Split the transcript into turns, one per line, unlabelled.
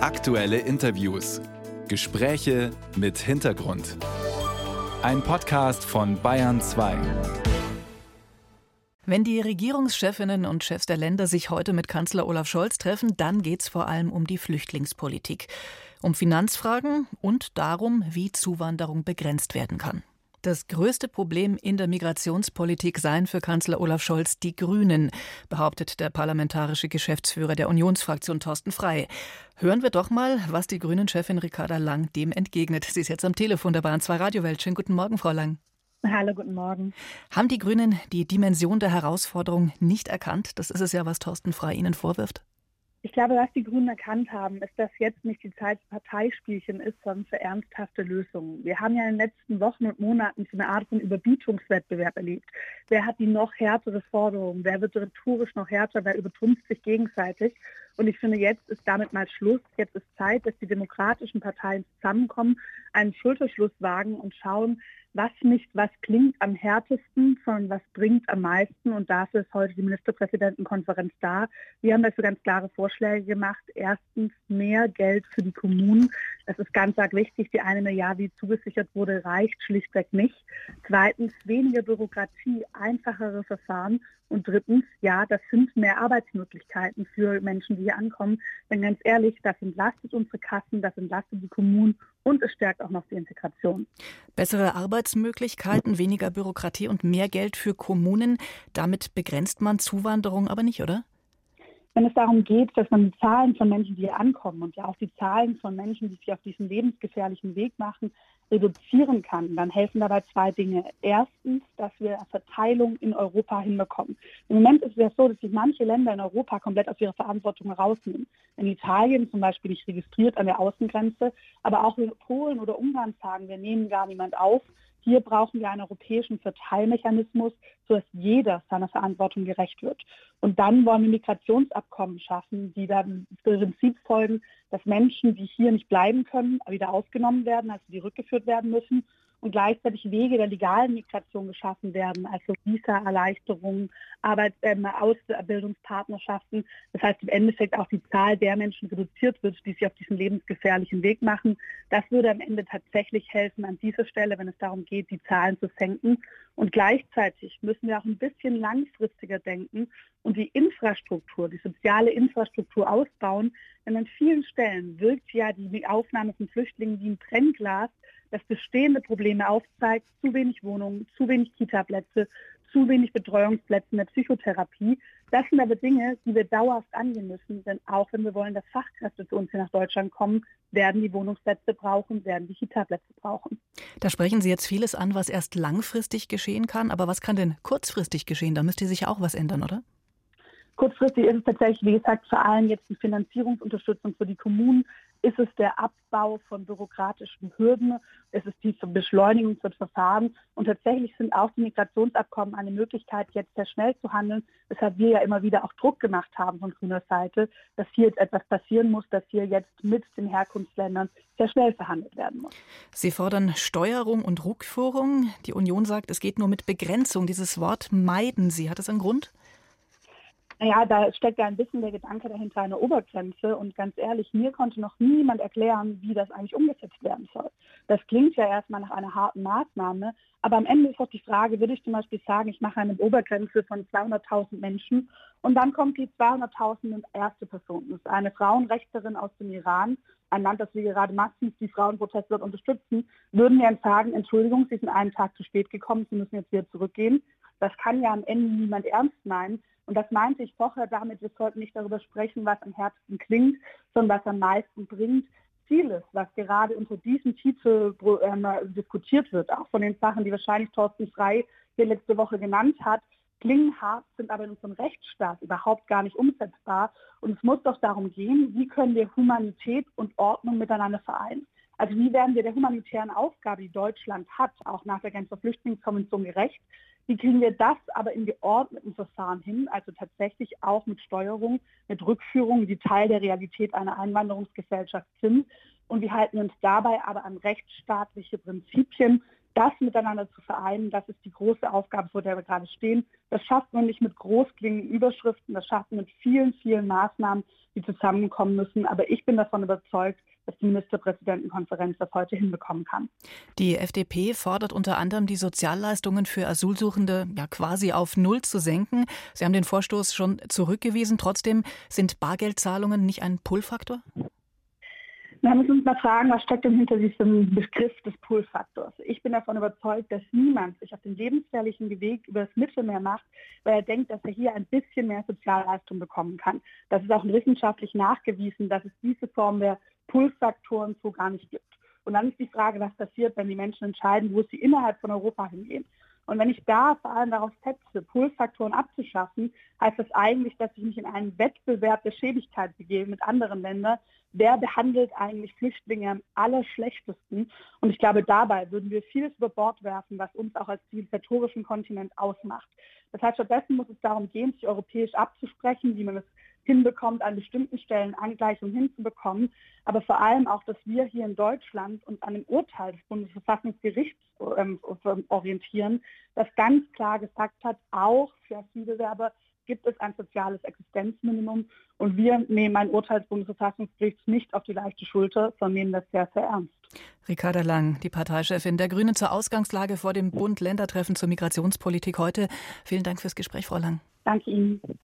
Aktuelle Interviews. Gespräche mit Hintergrund. Ein Podcast von Bayern 2.
Wenn die Regierungschefinnen und Chefs der Länder sich heute mit Kanzler Olaf Scholz treffen, dann geht es vor allem um die Flüchtlingspolitik, um Finanzfragen und darum, wie Zuwanderung begrenzt werden kann. Das größte Problem in der Migrationspolitik seien für Kanzler Olaf Scholz die Grünen, behauptet der parlamentarische Geschäftsführer der Unionsfraktion Thorsten Frei. Hören wir doch mal, was die Grünen-Chefin Ricarda Lang dem entgegnet. Sie ist jetzt am Telefon der Bahn 2 Radiowelt. Schönen guten Morgen, Frau Lang.
Hallo, guten Morgen.
Haben die Grünen die Dimension der Herausforderung nicht erkannt? Das ist es ja, was Thorsten Frei Ihnen vorwirft.
Ich glaube, was die Grünen erkannt haben, ist, dass jetzt nicht die Zeit für Parteispielchen ist, sondern für ernsthafte Lösungen. Wir haben ja in den letzten Wochen und Monaten so eine Art von Überbietungswettbewerb erlebt. Wer hat die noch härtere Forderung? Wer wird rhetorisch noch härter? Wer übertrumpft sich gegenseitig? Und ich finde, jetzt ist damit mal Schluss. Jetzt ist Zeit, dass die demokratischen Parteien zusammenkommen, einen Schulterschluss wagen und schauen, was nicht, was klingt am härtesten, sondern was bringt am meisten. Und dafür ist heute die Ministerpräsidentenkonferenz da. Wir haben dafür ganz klare Vorschläge gemacht. Erstens mehr Geld für die Kommunen. Das ist ganz arg wichtig. Die eine Milliarde, die zugesichert wurde, reicht schlichtweg nicht. Zweitens weniger Bürokratie, einfachere Verfahren. Und drittens, ja, das sind mehr Arbeitsmöglichkeiten für Menschen, die hier ankommen. Denn ganz ehrlich, das entlastet unsere Kassen, das entlastet die Kommunen und es stärkt auch noch die Integration.
Bessere Arbeitsmöglichkeiten, weniger Bürokratie und mehr Geld für Kommunen. Damit begrenzt man Zuwanderung aber nicht, oder?
Wenn es darum geht, dass man die Zahlen von Menschen, die hier ankommen und ja auch die Zahlen von Menschen, die sich auf diesen lebensgefährlichen Weg machen, reduzieren kann, dann helfen dabei zwei Dinge. Erstens, dass wir Verteilung in Europa hinbekommen. Im Moment ist es ja so, dass sich manche Länder in Europa komplett aus ihrer Verantwortung herausnehmen. In Italien zum Beispiel nicht registriert an der Außengrenze, aber auch in Polen oder Ungarn sagen, wir nehmen gar niemand auf, hier brauchen wir einen europäischen Verteilmechanismus, sodass jeder seiner Verantwortung gerecht wird. Und dann wollen wir Migrationsabkommen schaffen, die dann das Prinzip folgen, dass Menschen, die hier nicht bleiben können, wieder aufgenommen werden, also die rückgeführt werden müssen und gleichzeitig Wege der legalen Migration geschaffen werden, also Visa-Erleichterungen, Arbeits-, äh, Ausbildungspartnerschaften. Das heißt im Endeffekt auch die Zahl der Menschen reduziert wird, die sich auf diesen lebensgefährlichen Weg machen. Das würde am Ende tatsächlich helfen an dieser Stelle, wenn es darum geht, die Zahlen zu senken. Und gleichzeitig müssen wir auch ein bisschen langfristiger denken und die Infrastruktur, die soziale Infrastruktur ausbauen. Denn an vielen Stellen wirkt ja die Aufnahme von Flüchtlingen wie ein Brennglas das bestehende Probleme aufzeigt, zu wenig Wohnungen, zu wenig Kita-Plätze, zu wenig Betreuungsplätze in der Psychotherapie. Das sind aber Dinge, die wir dauerhaft angehen müssen, denn auch wenn wir wollen, dass Fachkräfte zu uns hier nach Deutschland kommen, werden die Wohnungsplätze brauchen, werden die Kita-Plätze brauchen.
Da sprechen Sie jetzt vieles an, was erst langfristig geschehen kann, aber was kann denn kurzfristig geschehen? Da müsste sich auch was ändern, oder?
Kurzfristig ist es tatsächlich, wie gesagt, vor allem jetzt die Finanzierungsunterstützung für die Kommunen. Ist es der Abbau von bürokratischen Hürden? Ist es die Beschleunigung von Verfahren? Und tatsächlich sind auch die Migrationsabkommen eine Möglichkeit, jetzt sehr schnell zu handeln, weshalb wir ja immer wieder auch Druck gemacht haben von grüner Seite, dass hier jetzt etwas passieren muss, dass hier jetzt mit den Herkunftsländern sehr schnell verhandelt werden muss.
Sie fordern Steuerung und Rückführung. Die Union sagt, es geht nur mit Begrenzung. Dieses Wort meiden Sie. Hat das einen Grund?
Naja, da steckt ja ein bisschen der Gedanke dahinter eine Obergrenze und ganz ehrlich, mir konnte noch niemand erklären, wie das eigentlich umgesetzt werden soll. Das klingt ja erstmal nach einer harten Maßnahme, aber am Ende ist doch die Frage, würde ich zum Beispiel sagen, ich mache eine Obergrenze von 200.000 Menschen und dann kommt die 200.000 erste Person. Das ist eine Frauenrechterin aus dem Iran, ein Land, das wir gerade massiv die Frauenproteste dort unterstützen, würden wir sagen, Entschuldigung, Sie sind einen Tag zu spät gekommen, Sie müssen jetzt wieder zurückgehen. Das kann ja am Ende niemand ernst meinen. Und das meinte ich vorher damit, wir sollten nicht darüber sprechen, was am härtesten klingt, sondern was am meisten bringt. Ziel ist, was gerade unter diesem Titel äh, diskutiert wird, auch von den Sachen, die wahrscheinlich Thorsten Frei hier letzte Woche genannt hat, klingen hart, sind aber in unserem Rechtsstaat überhaupt gar nicht umsetzbar. Und es muss doch darum gehen, wie können wir Humanität und Ordnung miteinander vereinen. Also wie werden wir der humanitären Aufgabe, die Deutschland hat, auch nach der Genfer Flüchtlingskonvention gerecht? Wie kriegen wir das aber in geordneten Verfahren hin, also tatsächlich auch mit Steuerung, mit Rückführung, die Teil der Realität einer Einwanderungsgesellschaft sind? Und wie halten wir uns dabei aber an rechtsstaatliche Prinzipien? Das miteinander zu vereinen, das ist die große Aufgabe, vor der wir gerade stehen. Das schafft man nicht mit großklingenden Überschriften, das schafft man mit vielen, vielen Maßnahmen, die zusammenkommen müssen. Aber ich bin davon überzeugt, dass die Ministerpräsidentenkonferenz das heute hinbekommen kann.
Die FDP fordert unter anderem, die Sozialleistungen für Asylsuchende ja quasi auf Null zu senken. Sie haben den Vorstoß schon zurückgewiesen. Trotzdem sind Bargeldzahlungen nicht ein Pull-Faktor?
Wir müssen uns mal fragen, was steckt denn hinter diesem Begriff des Pull-Faktors? Ich bin davon überzeugt, dass niemand sich auf den lebensfährlichen Weg über das Mittelmeer macht, weil er denkt, dass er hier ein bisschen mehr Sozialleistung bekommen kann. Das ist auch wissenschaftlich nachgewiesen, dass es diese Form der Pull-Faktoren so gar nicht gibt. Und dann ist die Frage, was passiert, wenn die Menschen entscheiden, wo sie innerhalb von Europa hingehen. Und wenn ich da vor allem darauf setze, Pull-Faktoren abzuschaffen, heißt das eigentlich, dass ich mich in einen Wettbewerb der Schäbigkeit begebe mit anderen Ländern. Wer behandelt eigentlich Flüchtlinge am allerschlechtesten? Und ich glaube, dabei würden wir vieles über Bord werfen, was uns auch als zivilisatorischen Kontinent ausmacht. Das heißt, stattdessen muss es darum gehen, sich europäisch abzusprechen, wie man es hinbekommt, an bestimmten Stellen Angleichung hinzubekommen, aber vor allem auch, dass wir hier in Deutschland uns an dem Urteil des Bundesverfassungsgerichts ähm, orientieren, das ganz klar gesagt hat, auch für Asylbewerber gibt es ein soziales Existenzminimum und wir nehmen ein Urteil des Bundesverfassungsgerichts nicht auf die leichte Schulter, sondern nehmen das sehr, sehr ernst.
Ricarda Lang, die Parteichefin der Grünen zur Ausgangslage vor dem Bund-Länder-Treffen zur Migrationspolitik heute. Vielen Dank fürs Gespräch, Frau Lang.
Danke Ihnen.